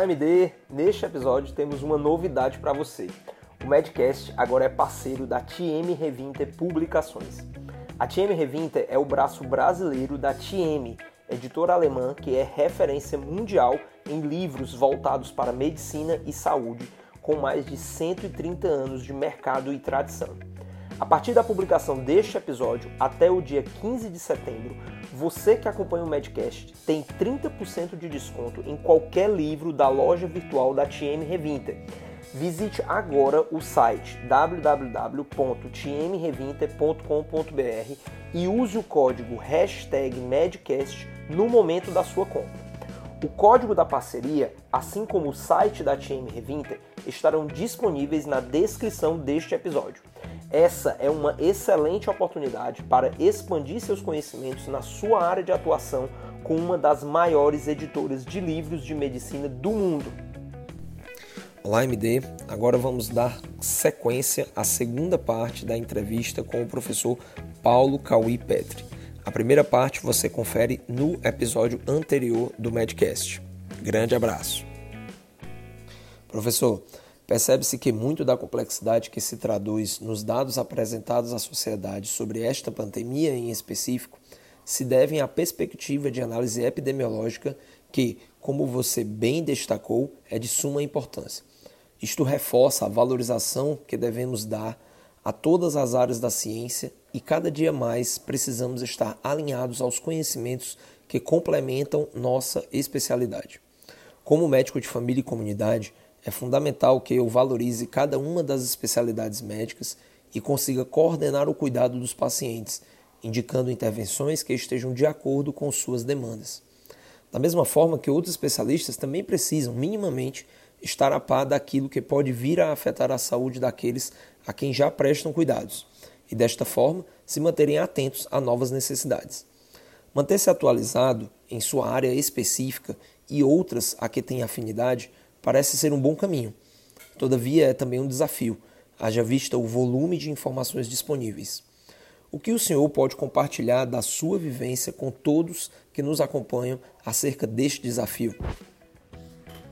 Olá MD, neste episódio temos uma novidade para você. O Medcast agora é parceiro da TM Revinte Publicações. A TM Revinte é o braço brasileiro da TM, editora alemã que é referência mundial em livros voltados para medicina e saúde, com mais de 130 anos de mercado e tradição. A partir da publicação deste episódio até o dia 15 de setembro, você que acompanha o Medcast tem 30% de desconto em qualquer livro da loja virtual da TM Revinter. Visite agora o site www.tmrevinter.com.br e use o código hashtag Medcast no momento da sua compra. O código da parceria, assim como o site da TM Revinter, estarão disponíveis na descrição deste episódio. Essa é uma excelente oportunidade para expandir seus conhecimentos na sua área de atuação com uma das maiores editoras de livros de medicina do mundo. Olá, MD. Agora vamos dar sequência à segunda parte da entrevista com o professor Paulo Cauí Petri. A primeira parte você confere no episódio anterior do Medcast. Grande abraço. Professor, Percebe-se que muito da complexidade que se traduz nos dados apresentados à sociedade sobre esta pandemia em específico se devem à perspectiva de análise epidemiológica que, como você bem destacou, é de suma importância. Isto reforça a valorização que devemos dar a todas as áreas da ciência e cada dia mais precisamos estar alinhados aos conhecimentos que complementam nossa especialidade. Como médico de família e comunidade, é fundamental que eu valorize cada uma das especialidades médicas e consiga coordenar o cuidado dos pacientes, indicando intervenções que estejam de acordo com suas demandas. Da mesma forma que outros especialistas também precisam, minimamente, estar a par daquilo que pode vir a afetar a saúde daqueles a quem já prestam cuidados, e desta forma se manterem atentos a novas necessidades. Manter-se atualizado em sua área específica e outras a que tem afinidade parece ser um bom caminho. Todavia, é também um desafio, haja vista o volume de informações disponíveis. O que o senhor pode compartilhar da sua vivência com todos que nos acompanham acerca deste desafio?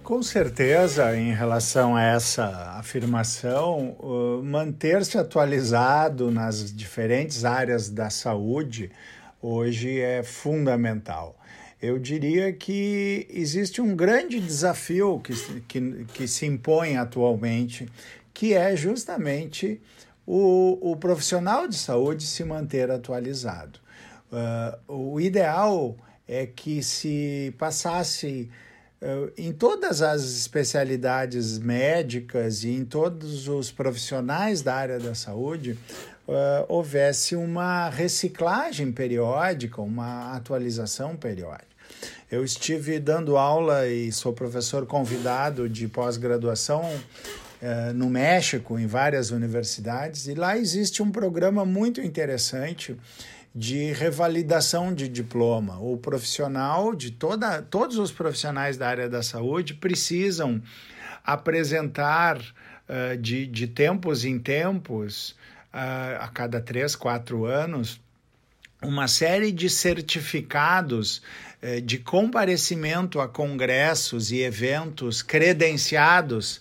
Com certeza, em relação a essa afirmação, manter-se atualizado nas diferentes áreas da saúde hoje é fundamental eu diria que existe um grande desafio que, que, que se impõe atualmente, que é justamente o, o profissional de saúde se manter atualizado. Uh, o ideal é que se passasse uh, em todas as especialidades médicas e em todos os profissionais da área da saúde uh, houvesse uma reciclagem periódica, uma atualização periódica. Eu estive dando aula e sou professor convidado de pós-graduação uh, no México, em várias universidades, e lá existe um programa muito interessante de revalidação de diploma. O profissional de toda, todos os profissionais da área da saúde precisam apresentar uh, de, de tempos em tempos, uh, a cada três, quatro anos, uma série de certificados eh, de comparecimento a congressos e eventos credenciados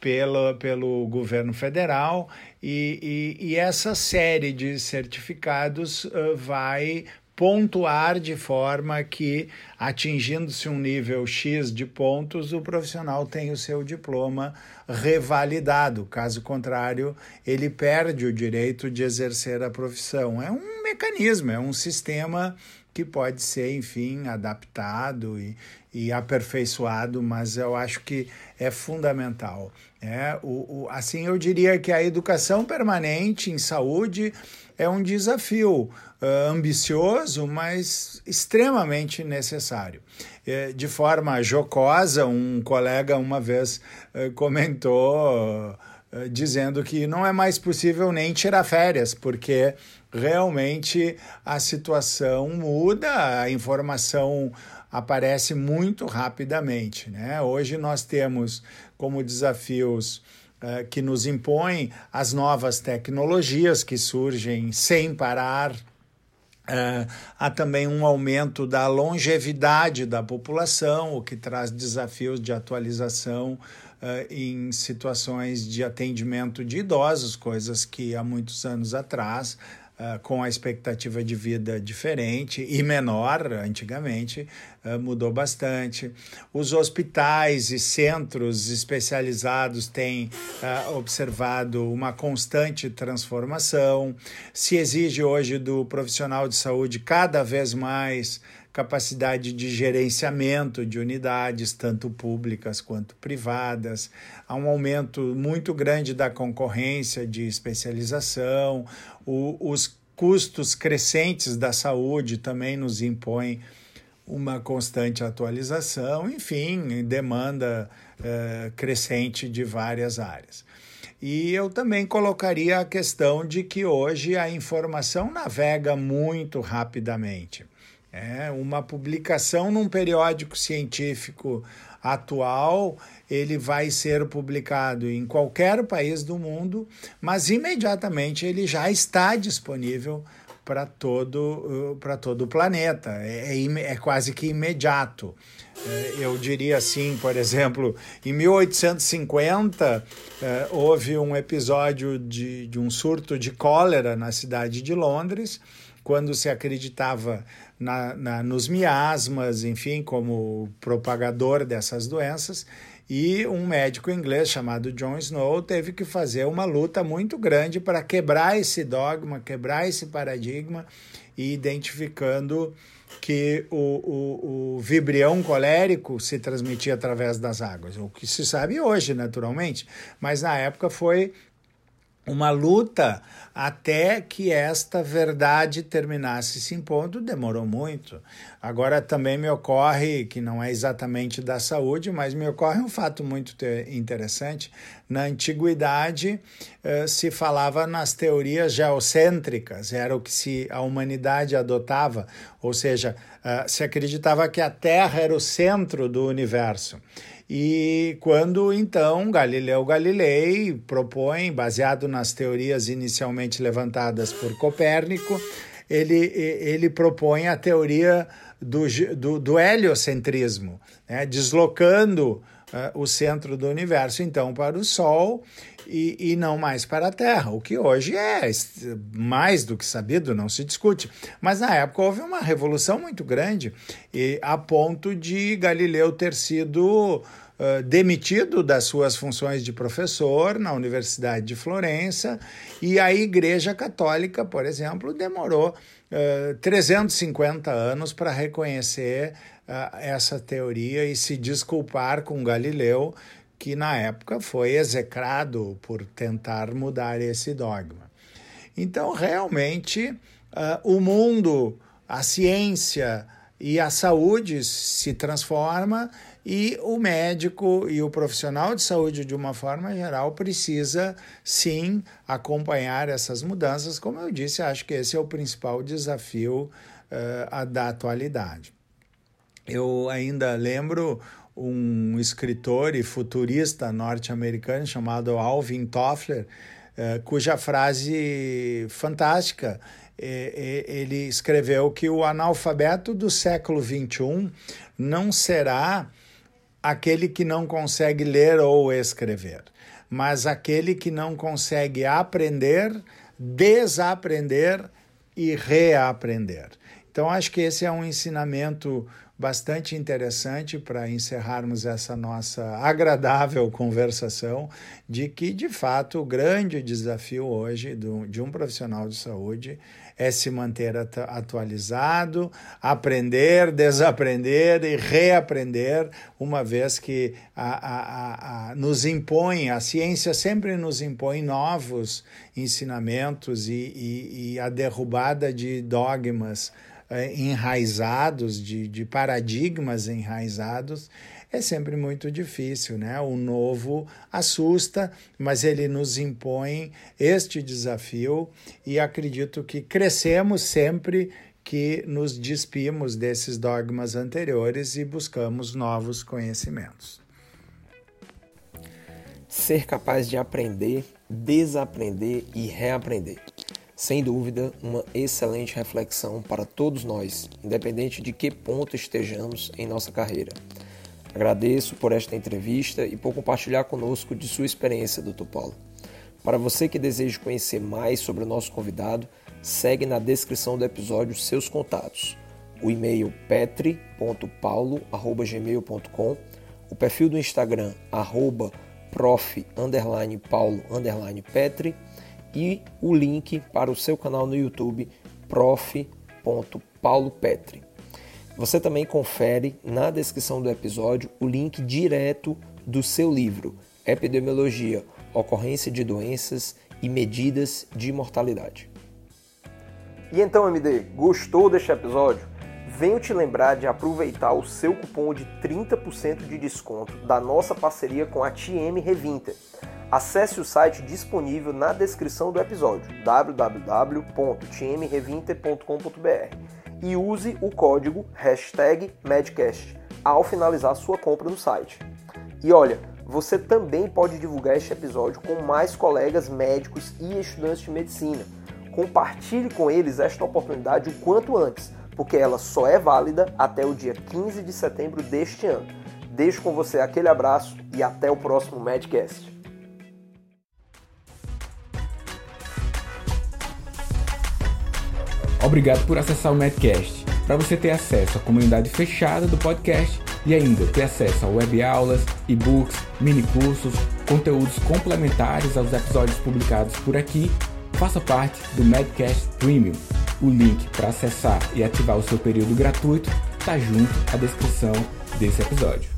pelo, pelo governo federal, e, e, e essa série de certificados uh, vai pontuar de forma que, atingindo-se um nível X de pontos, o profissional tem o seu diploma revalidado. Caso contrário, ele perde o direito de exercer a profissão. É um mecanismo, é um sistema que pode ser, enfim, adaptado e, e aperfeiçoado, mas eu acho que é fundamental. É, o, o, assim, eu diria que a educação permanente em saúde é um desafio uh, ambicioso, mas extremamente necessário. É, de forma jocosa, um colega uma vez uh, comentou. Uh, dizendo que não é mais possível nem tirar férias, porque realmente a situação muda, a informação aparece muito rapidamente. Né? Hoje nós temos como desafios uh, que nos impõem as novas tecnologias que surgem sem parar. Uh, há também um aumento da longevidade da população, o que traz desafios de atualização em situações de atendimento de idosos, coisas que há muitos anos atrás Uh, com a expectativa de vida diferente e menor, antigamente, uh, mudou bastante. Os hospitais e centros especializados têm uh, observado uma constante transformação. Se exige hoje do profissional de saúde cada vez mais capacidade de gerenciamento de unidades, tanto públicas quanto privadas. Há um aumento muito grande da concorrência de especialização, o, os custos crescentes da saúde também nos impõem uma constante atualização, enfim, demanda uh, crescente de várias áreas. E eu também colocaria a questão de que hoje a informação navega muito rapidamente. É, uma publicação num periódico científico atual, ele vai ser publicado em qualquer país do mundo, mas imediatamente ele já está disponível para todo, para todo o planeta. É, é, é quase que imediato. É, eu diria assim, por exemplo, em 1850 é, houve um episódio de, de um surto de cólera na cidade de Londres, quando se acreditava na, na, nos miasmas, enfim, como propagador dessas doenças. E um médico inglês chamado John Snow teve que fazer uma luta muito grande para quebrar esse dogma, quebrar esse paradigma e identificando que o, o, o, vibrião colérico se transmitia através das águas, o que se sabe hoje, naturalmente, mas na época foi uma luta até que esta verdade terminasse se impondo, demorou muito. Agora também me ocorre, que não é exatamente da saúde, mas me ocorre um fato muito interessante. Na antiguidade eh, se falava nas teorias geocêntricas, era o que se, a humanidade adotava, ou seja, eh, se acreditava que a Terra era o centro do universo. E quando então Galileu Galilei propõe, baseado nas teorias inicialmente levantadas por Copérnico, ele, ele propõe a teoria do, do, do heliocentrismo, né? deslocando uh, o centro do universo então para o Sol e, e não mais para a Terra, o que hoje é mais do que sabido, não se discute. Mas na época houve uma revolução muito grande, e, a ponto de Galileu ter sido Uh, demitido das suas funções de professor na Universidade de Florença, e a Igreja Católica, por exemplo, demorou uh, 350 anos para reconhecer essa teoria e se desculpar com Galileu, que na época foi execrado por tentar mudar esse dogma. Então, realmente, o mundo, a ciência e a saúde se transforma e o médico e o profissional de saúde, de uma forma geral, precisa sim acompanhar essas mudanças. Como eu disse, acho que esse é o principal desafio uh, da atualidade. Eu ainda lembro um escritor e futurista norte-americano chamado Alvin Toffler, eh, cuja frase fantástica eh, eh, ele escreveu que o analfabeto do século XXI não será aquele que não consegue ler ou escrever, mas aquele que não consegue aprender, desaprender e reaprender. Então, acho que esse é um ensinamento bastante interessante para encerrarmos essa nossa agradável conversação de que, de fato, o grande desafio hoje do, de um profissional de saúde é se manter atualizado, aprender, desaprender e reaprender, uma vez que a, a, a, nos impõe, a ciência sempre nos impõe novos ensinamentos e, e, e a derrubada de dogmas enraizados, de, de paradigmas enraizados, é sempre muito difícil, né? O novo assusta, mas ele nos impõe este desafio e acredito que crescemos sempre que nos despimos desses dogmas anteriores e buscamos novos conhecimentos. Ser capaz de aprender, desaprender e reaprender. Sem dúvida, uma excelente reflexão para todos nós, independente de que ponto estejamos em nossa carreira. Agradeço por esta entrevista e por compartilhar conosco de sua experiência, Dr. Paulo. Para você que deseja conhecer mais sobre o nosso convidado, segue na descrição do episódio seus contatos. O e-mail petri.paulo.gmail.com, o perfil do Instagram, arroba paulo, petri, e o link para o seu canal no YouTube prof.paulopetri. Você também confere na descrição do episódio o link direto do seu livro Epidemiologia, Ocorrência de Doenças e Medidas de Mortalidade. E então, MD, gostou deste episódio? Venho te lembrar de aproveitar o seu cupom de 30% de desconto da nossa parceria com a TM Revinter. Acesse o site disponível na descrição do episódio www.tmrevinter.com.br e use o código hashtag Medcast ao finalizar sua compra no site. E olha, você também pode divulgar este episódio com mais colegas médicos e estudantes de medicina. Compartilhe com eles esta oportunidade o quanto antes, porque ela só é válida até o dia 15 de setembro deste ano. Deixo com você aquele abraço e até o próximo Medcast. Obrigado por acessar o Medcast. Para você ter acesso à comunidade fechada do podcast e ainda ter acesso a web aulas, e-books, mini cursos, conteúdos complementares aos episódios publicados por aqui, faça parte do Medcast Premium. O link para acessar e ativar o seu período gratuito está junto à descrição desse episódio.